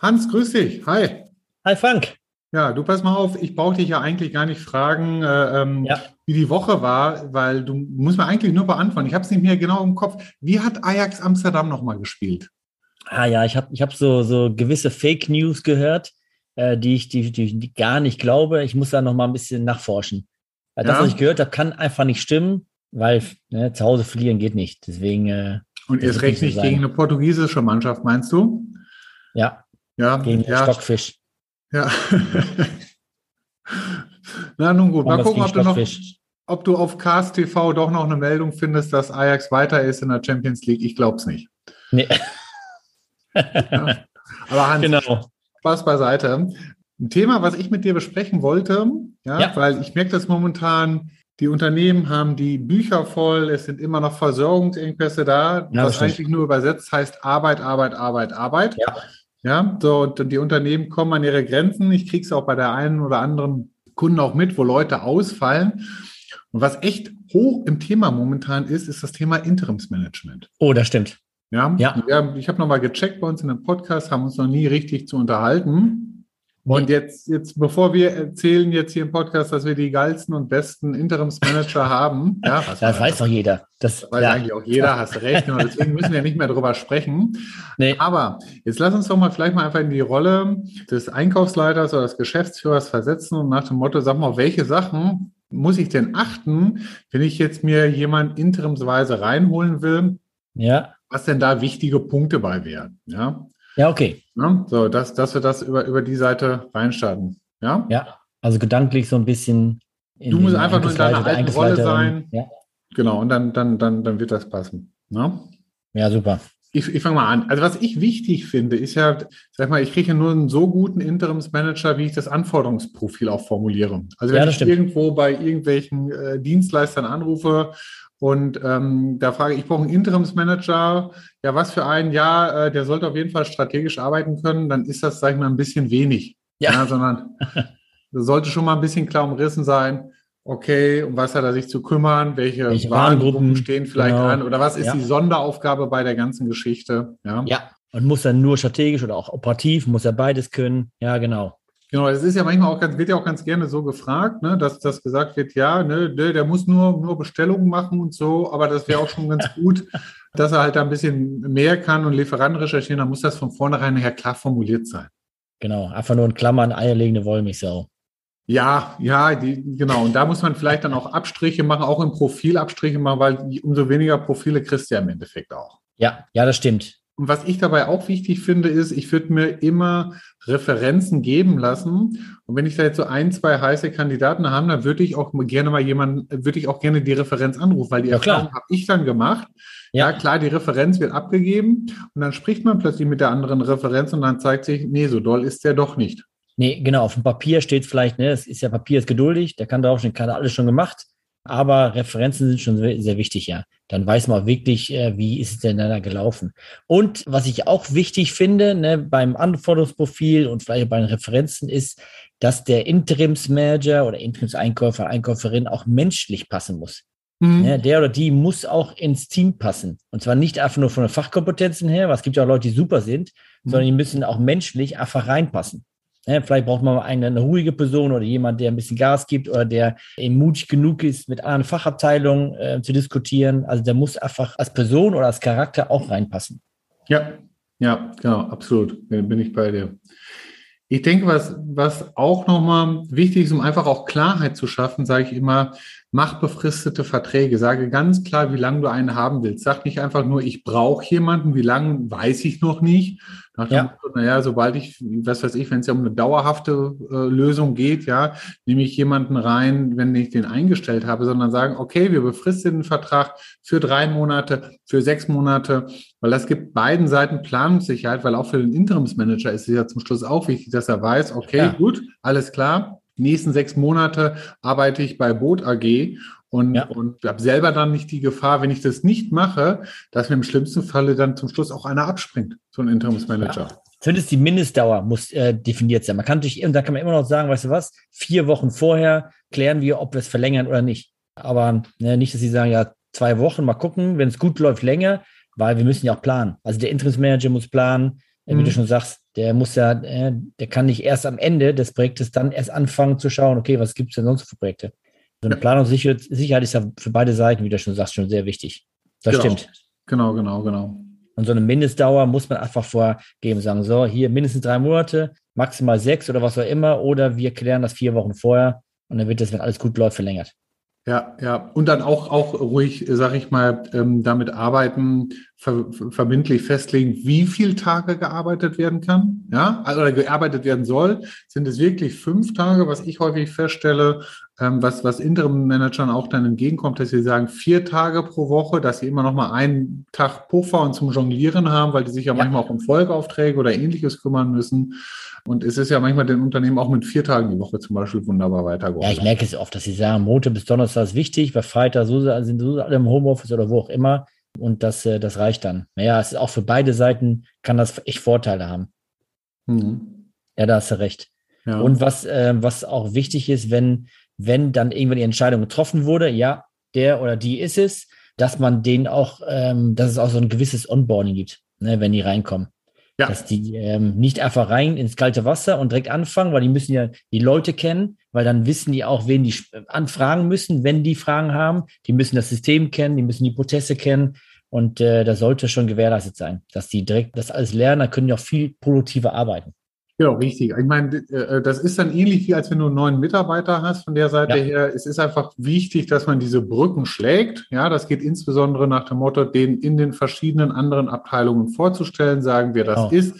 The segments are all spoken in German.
Hans, grüß dich. Hi. Hi Frank. Ja, du pass mal auf, ich brauche dich ja eigentlich gar nicht fragen, äh, ähm, ja. wie die Woche war, weil du musst mir eigentlich nur beantworten. Ich habe es nicht mehr genau im Kopf. Wie hat Ajax Amsterdam nochmal gespielt? Ah ja, ich habe ich hab so, so gewisse Fake News gehört, äh, die, ich, die, die, die gar nicht glaube. Ich muss da nochmal ein bisschen nachforschen. Weil das, was ich gehört habe, kann einfach nicht stimmen, weil ne, zu Hause verlieren geht nicht. Deswegen. Äh, Und erst recht nicht so gegen eine portugiesische Mannschaft, meinst du? Ja. Ja, gegen ja. Stockfisch. Ja. Na nun gut, mal gucken, ob du, noch, ob du auf Cast TV doch noch eine Meldung findest, dass Ajax weiter ist in der Champions League. Ich glaube es nicht. Nee. ja. Aber Hans, genau. Spaß beiseite. Ein Thema, was ich mit dir besprechen wollte, ja, ja. weil ich merke das momentan, die Unternehmen haben die Bücher voll, es sind immer noch Versorgungsengpässe da, ja, was eigentlich nur übersetzt heißt Arbeit, Arbeit, Arbeit, Arbeit. Ja. Ja, so, und die Unternehmen kommen an ihre Grenzen. Ich kriege es auch bei der einen oder anderen Kunden auch mit, wo Leute ausfallen. Und was echt hoch im Thema momentan ist, ist das Thema Interimsmanagement. Oh, das stimmt. Ja, ja. ich habe nochmal gecheckt bei uns in dem Podcast, haben uns noch nie richtig zu unterhalten. Und jetzt, jetzt, bevor wir erzählen jetzt hier im Podcast, dass wir die geilsten und besten Interimsmanager haben, ja, das weiß doch jeder. Das, das weiß ja. eigentlich auch jeder, hast recht. Und deswegen müssen wir nicht mehr drüber sprechen. Nee. Aber jetzt lass uns doch mal vielleicht mal einfach in die Rolle des Einkaufsleiters oder des Geschäftsführers versetzen und nach dem Motto, sag mal, welche Sachen muss ich denn achten, wenn ich jetzt mir jemand interimsweise reinholen will? Ja. Was denn da wichtige Punkte bei wären? Ja. Ja, okay. Ja, so, dass, dass wir das über, über die Seite reinstarten. Ja? Ja, also gedanklich so ein bisschen. du musst einfach nur in deiner alten Rolle sein. Ja. Genau, und dann, dann, dann, dann wird das passen. Ja, ja super. Ich, ich fange mal an. Also was ich wichtig finde, ist ja, sag mal, ich kriege ja nur einen so guten Interimsmanager, wie ich das Anforderungsprofil auch formuliere. Also wenn ja, ich stimmt. irgendwo bei irgendwelchen äh, Dienstleistern anrufe und ähm, da frage ich, ich brauche einen Interimsmanager. Ja, was für ein Jahr, äh, der sollte auf jeden Fall strategisch arbeiten können. Dann ist das, sage ich mal, ein bisschen wenig. Ja. ja sondern sollte schon mal ein bisschen klar umrissen sein. Okay, um was hat er sich zu kümmern? Welche, Welche Warengruppen stehen vielleicht genau. an? Oder was ist ja. die Sonderaufgabe bei der ganzen Geschichte? Ja. ja. Und muss er nur strategisch oder auch operativ, muss er beides können? Ja, genau. Genau, das ist ja manchmal auch ganz, wird ja auch ganz gerne so gefragt, ne, dass das gesagt wird, ja, ne, der muss nur, nur Bestellungen machen und so, aber das wäre auch schon ganz gut, dass er halt da ein bisschen mehr kann und Lieferanten recherchieren, dann muss das von vornherein her klar formuliert sein. Genau, einfach nur in Klammern eierlegende Wollmilchsau. Ja, ja, die, genau. Und da muss man vielleicht dann auch Abstriche machen, auch im Profil Abstriche machen, weil umso weniger Profile kriegst du ja im Endeffekt auch. Ja, ja, das stimmt. Und was ich dabei auch wichtig finde, ist, ich würde mir immer Referenzen geben lassen. Und wenn ich da jetzt so ein, zwei heiße Kandidaten habe, dann würde ich auch gerne mal jemanden, würde ich auch gerne die Referenz anrufen, weil die ja, Erfahrung habe ich dann gemacht. Ja. ja, klar, die Referenz wird abgegeben und dann spricht man plötzlich mit der anderen Referenz und dann zeigt sich, nee, so doll ist der doch nicht. Nee, genau, auf dem Papier steht vielleicht, ne, es ist ja Papier ist geduldig, der kann draufstehen, kann alles schon gemacht. Aber Referenzen sind schon sehr, wichtig, ja. Dann weiß man wirklich, äh, wie ist es denn da gelaufen. Und was ich auch wichtig finde, ne, beim Anforderungsprofil und vielleicht bei den Referenzen ist, dass der Interimsmanager oder Interimseinkäufer, Einkäuferin auch menschlich passen muss. Mhm. Ja, der oder die muss auch ins Team passen. Und zwar nicht einfach nur von den Fachkompetenzen her, was gibt ja auch Leute, die super sind, mhm. sondern die müssen auch menschlich einfach reinpassen. Ja, vielleicht braucht man eine, eine, ruhige Person oder jemand, der ein bisschen Gas gibt oder der eben mutig genug ist, mit anderen Fachabteilungen äh, zu diskutieren. Also der muss einfach als Person oder als Charakter auch reinpassen. Ja, ja, genau, absolut. Bin ich bei dir. Ich denke, was, was auch nochmal wichtig ist, um einfach auch Klarheit zu schaffen, sage ich immer, mach befristete Verträge. Sage ganz klar, wie lange du einen haben willst. Sag nicht einfach nur, ich brauche jemanden, wie lange weiß ich noch nicht. Nach ja. Motto, naja, sobald ich, was weiß ich, wenn es ja um eine dauerhafte äh, Lösung geht, ja, nehme ich jemanden rein, wenn ich den eingestellt habe, sondern sagen, okay, wir befristen den Vertrag für drei Monate, für sechs Monate, weil das gibt beiden Seiten Planungssicherheit, weil auch für den Interimsmanager ist es ja zum Schluss auch wichtig, dass er weiß, okay, ja. gut, alles klar, nächsten sechs Monate arbeite ich bei Boot AG und, ja. und habe selber dann nicht die Gefahr, wenn ich das nicht mache, dass mir im schlimmsten Falle dann zum Schluss auch einer abspringt, so ein Interimsmanager. Ja. Zumindest die Mindestdauer muss äh, definiert sein. Man kann natürlich, und da kann man immer noch sagen, weißt du was, vier Wochen vorher klären wir, ob wir es verlängern oder nicht. Aber ne, nicht, dass sie sagen, ja, zwei Wochen, mal gucken, wenn es gut läuft, länger, weil wir müssen ja auch planen. Also der Interimsmanager muss planen, mhm. wie du mhm. schon sagst, der muss ja, äh, der kann nicht erst am Ende des Projektes dann erst anfangen zu schauen, okay, was gibt es denn sonst für Projekte? So eine Planungssicherheit ist ja für beide Seiten, wie du schon sagst, schon sehr wichtig. Das genau. stimmt. Genau, genau, genau. Und so eine Mindestdauer muss man einfach vorgeben, sagen, so, hier mindestens drei Monate, maximal sechs oder was auch immer, oder wir klären das vier Wochen vorher und dann wird das, wenn alles gut läuft, verlängert. Ja, ja. Und dann auch, auch ruhig, sag ich mal, ähm, damit arbeiten, ver verbindlich festlegen, wie viel Tage gearbeitet werden kann, ja, also, oder gearbeitet werden soll. Sind es wirklich fünf Tage, was ich häufig feststelle, ähm, was, was Interim-Managern auch dann entgegenkommt, dass sie sagen, vier Tage pro Woche, dass sie immer noch mal einen Tag Puffer und zum Jonglieren haben, weil die sich ja, ja. manchmal auch um Folgeaufträge oder ähnliches kümmern müssen. Und es ist ja manchmal den Unternehmen auch mit vier Tagen die Woche zum Beispiel wunderbar weitergeholfen. Ja, ich merke es oft, dass sie sagen, Montag bis Donnerstag ist wichtig, bei Freitag so, sind so alle im Homeoffice oder wo auch immer. Und das, äh, das reicht dann. Naja, es ist auch für beide Seiten, kann das echt Vorteile haben. Mhm. Ja, da hast du recht. Ja. Und was, äh, was auch wichtig ist, wenn, wenn dann irgendwann die Entscheidung getroffen wurde, ja, der oder die ist es, dass man denen auch, ähm, dass es auch so ein gewisses Onboarding gibt, ne, wenn die reinkommen. Ja. Dass die ähm, nicht einfach rein ins kalte Wasser und direkt anfangen, weil die müssen ja die Leute kennen, weil dann wissen die auch, wen die anfragen müssen, wenn die Fragen haben. Die müssen das System kennen, die müssen die Prozesse kennen. Und äh, das sollte schon gewährleistet sein, dass die direkt das alles lernen, dann können die auch viel produktiver arbeiten. Genau, richtig. Ich meine, äh, das ist dann ähnlich wie als wenn du einen neuen Mitarbeiter hast von der Seite ja. her. Es ist einfach wichtig, dass man diese Brücken schlägt. Ja, das geht insbesondere nach dem Motto, den in den verschiedenen anderen Abteilungen vorzustellen, sagen, wer das oh. ist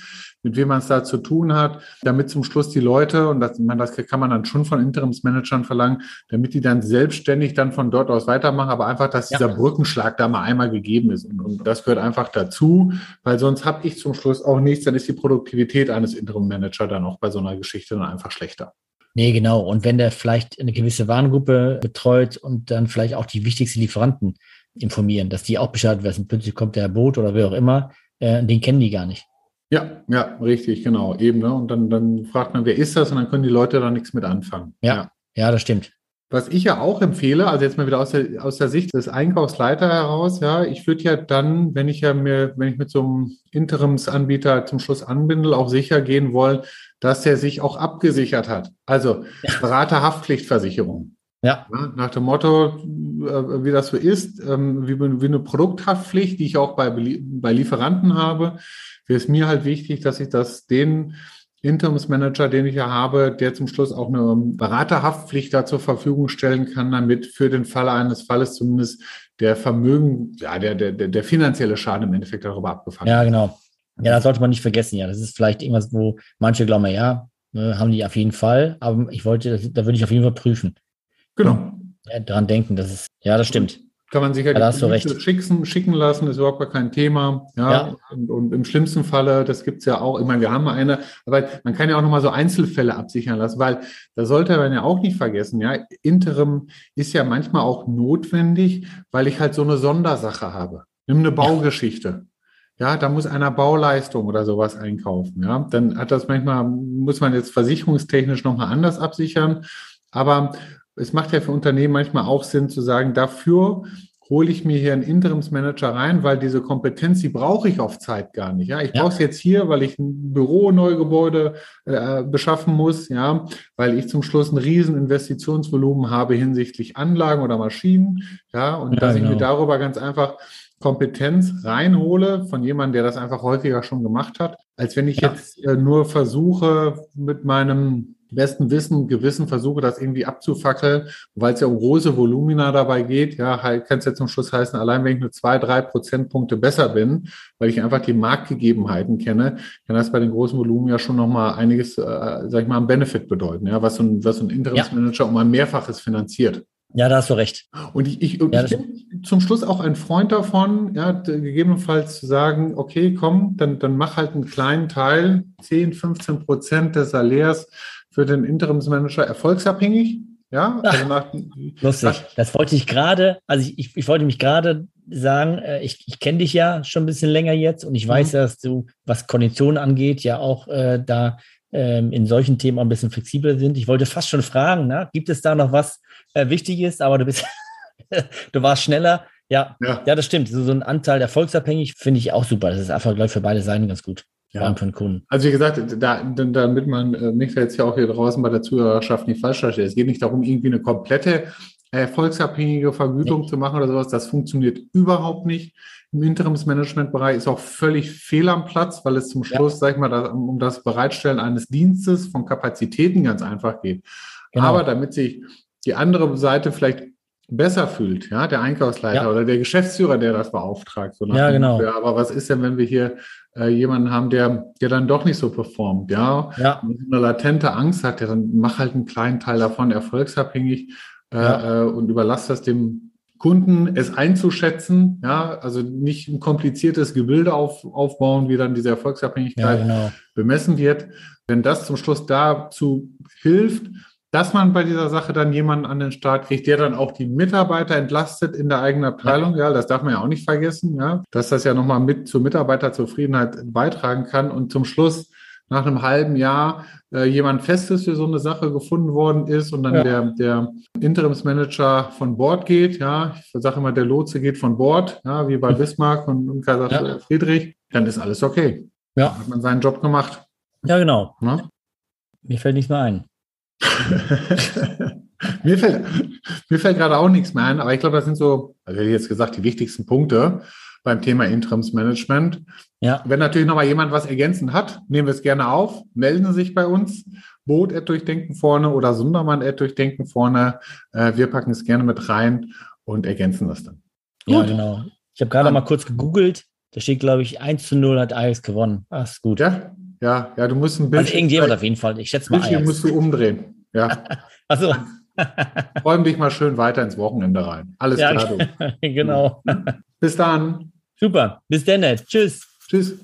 mit wem man es da zu tun hat, damit zum Schluss die Leute, und das, man, das kann man dann schon von Interimsmanagern verlangen, damit die dann selbstständig dann von dort aus weitermachen, aber einfach, dass ja. dieser Brückenschlag da mal einmal gegeben ist. Und, und das gehört einfach dazu, weil sonst habe ich zum Schluss auch nichts, dann ist die Produktivität eines Interim-Managers dann auch bei so einer Geschichte dann einfach schlechter. Nee, genau. Und wenn der vielleicht eine gewisse Warengruppe betreut und dann vielleicht auch die wichtigsten Lieferanten informieren, dass die auch Bescheid wissen, plötzlich kommt der Boot oder wer auch immer, äh, den kennen die gar nicht. Ja, ja, richtig, genau, eben. Ne? Und dann, dann fragt man, wer ist das? Und dann können die Leute da nichts mit anfangen. Ja, ja, ja das stimmt. Was ich ja auch empfehle, also jetzt mal wieder aus der, aus der Sicht des Einkaufsleiter heraus, ja, ich würde ja dann, wenn ich ja mir, wenn ich mit so einem Interimsanbieter zum Schluss anbindel, auch sicher gehen wollen, dass er sich auch abgesichert hat. Also Beraterhaftpflichtversicherung. Ja. ja. Nach dem Motto, äh, wie das so ist, ähm, wie, wie eine Produkthaftpflicht, die ich auch bei, bei Lieferanten habe wäre es mir halt wichtig, dass ich das den Interimsmanager, den ich ja habe, der zum Schluss auch eine Beraterhaftpflicht da zur Verfügung stellen kann, damit für den Fall eines Falles zumindest der Vermögen, ja, der, der, der finanzielle Schaden im Endeffekt darüber abgefangen Ja, genau. Ja, das sollte man nicht vergessen. Ja, das ist vielleicht irgendwas, wo manche glauben, ja, ne, haben die auf jeden Fall, aber ich wollte, da würde ich auf jeden Fall prüfen. Genau. Ja, daran denken, das ist, ja, das stimmt. Kann man sich ja, schicken, schicken lassen, ist überhaupt gar kein Thema. Ja, ja. Und, und, im schlimmsten Falle, das gibt's ja auch, ich meine, wir haben eine, aber man kann ja auch nochmal so Einzelfälle absichern lassen, weil da sollte man ja auch nicht vergessen, ja, Interim ist ja manchmal auch notwendig, weil ich halt so eine Sondersache habe. Nimm eine Baugeschichte. Ja, da muss einer Bauleistung oder sowas einkaufen. Ja, dann hat das manchmal, muss man jetzt versicherungstechnisch nochmal anders absichern. Aber es macht ja für Unternehmen manchmal auch Sinn zu sagen, dafür hole ich mir hier einen Interimsmanager rein, weil diese Kompetenz, die brauche ich auf Zeit gar nicht. Ja, ich ja. brauche es jetzt hier, weil ich ein Büro, Neugebäude äh, beschaffen muss, ja, weil ich zum Schluss ein riesen Investitionsvolumen habe hinsichtlich Anlagen oder Maschinen, ja, und ja, dass genau. ich mir genau. darüber ganz einfach Kompetenz reinhole von jemandem, der das einfach häufiger schon gemacht hat, als wenn ich ja. jetzt äh, nur versuche, mit meinem besten Wissen, Gewissen versuche, das irgendwie abzufackeln, weil es ja um große Volumina dabei geht. Ja, halt, kann es ja zum Schluss heißen, allein wenn ich nur zwei, drei Prozentpunkte besser bin, weil ich einfach die Marktgegebenheiten kenne, kann das bei den großen Volumen ja schon nochmal einiges, äh, sag ich mal, am Benefit bedeuten, ja, was so ein, was so ein Interimsmanager ja. um ein Mehrfaches finanziert. Ja, da hast du recht. Und ich, ich, ja, ich bin zum Schluss auch ein Freund davon, ja, gegebenenfalls zu sagen, okay, komm, dann, dann mach halt einen kleinen Teil, 10, 15 Prozent des Salärs für den Interimsmanager erfolgsabhängig. Ja, also nach, lustig. Nach, das wollte ich gerade, also ich, ich, ich, wollte mich gerade sagen, äh, ich, ich kenne dich ja schon ein bisschen länger jetzt und ich weiß, mhm. dass du, was Konditionen angeht, ja auch äh, da ähm, in solchen Themen auch ein bisschen flexibler sind. Ich wollte fast schon fragen, na, gibt es da noch was äh, Wichtiges, aber du bist du warst schneller. Ja, ja, ja, das stimmt. So, so ein Anteil erfolgsabhängig finde ich auch super. Das ist einfach, glaube ich, für beide Seiten ganz gut. Ja. Für den Kunden. Also wie gesagt, da, damit man äh, mich jetzt ja auch hier draußen bei der Zuhörerschaft nicht falsch versteht. Es geht nicht darum, irgendwie eine komplette erfolgsabhängige Vergütung nee. zu machen oder sowas. Das funktioniert überhaupt nicht. Im Interimsmanagementbereich ist auch völlig fehl am Platz, weil es zum Schluss, ja. sag ich mal, um das Bereitstellen eines Dienstes von Kapazitäten ganz einfach geht. Genau. Aber damit sich die andere Seite vielleicht besser fühlt, ja, der Einkaufsleiter ja. oder der Geschäftsführer, der das beauftragt. So ja, genau. Ja, aber was ist denn, wenn wir hier äh, jemanden haben, der, der dann doch nicht so performt, ja, ja. eine latente Angst hat, der dann mach halt einen kleinen Teil davon erfolgsabhängig äh, ja. äh, und überlass das dem Kunden, es einzuschätzen, ja, also nicht ein kompliziertes Gebilde auf, aufbauen, wie dann diese Erfolgsabhängigkeit ja, genau. bemessen wird. Wenn das zum Schluss dazu hilft, dass man bei dieser Sache dann jemanden an den Start kriegt, der dann auch die Mitarbeiter entlastet in der eigenen Abteilung. Ja, das darf man ja auch nicht vergessen, ja, dass das ja nochmal mit zur Mitarbeiterzufriedenheit beitragen kann und zum Schluss nach einem halben Jahr äh, jemand Festes für so eine Sache gefunden worden ist und dann ja. der, der Interimsmanager von Bord geht, ja, ich sage immer, der Lotse geht von Bord, ja, wie bei Bismarck und, und Kaiser ja. Friedrich, dann ist alles okay. Ja. Dann hat man seinen Job gemacht. Ja, genau. Na? Mir fällt nichts mehr ein. mir fällt, mir fällt gerade auch nichts mehr ein, aber ich glaube, das sind so, also ich jetzt gesagt, die wichtigsten Punkte beim Thema Interimsmanagement. Ja. Wenn natürlich noch mal jemand was ergänzend hat, nehmen wir es gerne auf, melden Sie sich bei uns. Boot durchdenken vorne oder Sundermann durchdenken vorne. Äh, wir packen es gerne mit rein und ergänzen das dann. Gut. Ja, genau. Ich habe gerade mal kurz gegoogelt. Da steht, glaube ich, 1 zu 0 hat Ajax gewonnen. Ach, ist gut. Ja, ja, ja, du musst ein Bild. Also irgendjemand auf jeden Fall. Ich schätze mal. Bildschirm musst du umdrehen. Ja. also. Räum dich mal schön weiter ins Wochenende rein. Alles ja, klar. Du. genau. Bis dann. Super. Bis dann. Tschüss. Tschüss.